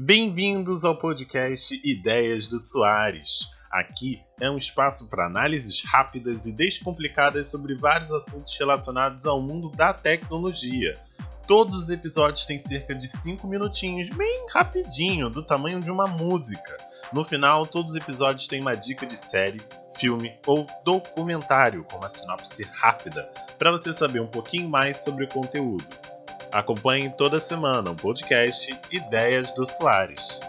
Bem-vindos ao podcast Ideias do Soares. Aqui é um espaço para análises rápidas e descomplicadas sobre vários assuntos relacionados ao mundo da tecnologia. Todos os episódios têm cerca de 5 minutinhos, bem rapidinho, do tamanho de uma música. No final, todos os episódios têm uma dica de série, filme ou documentário com uma sinopse rápida para você saber um pouquinho mais sobre o conteúdo. Acompanhe toda semana o podcast Ideias do Soares.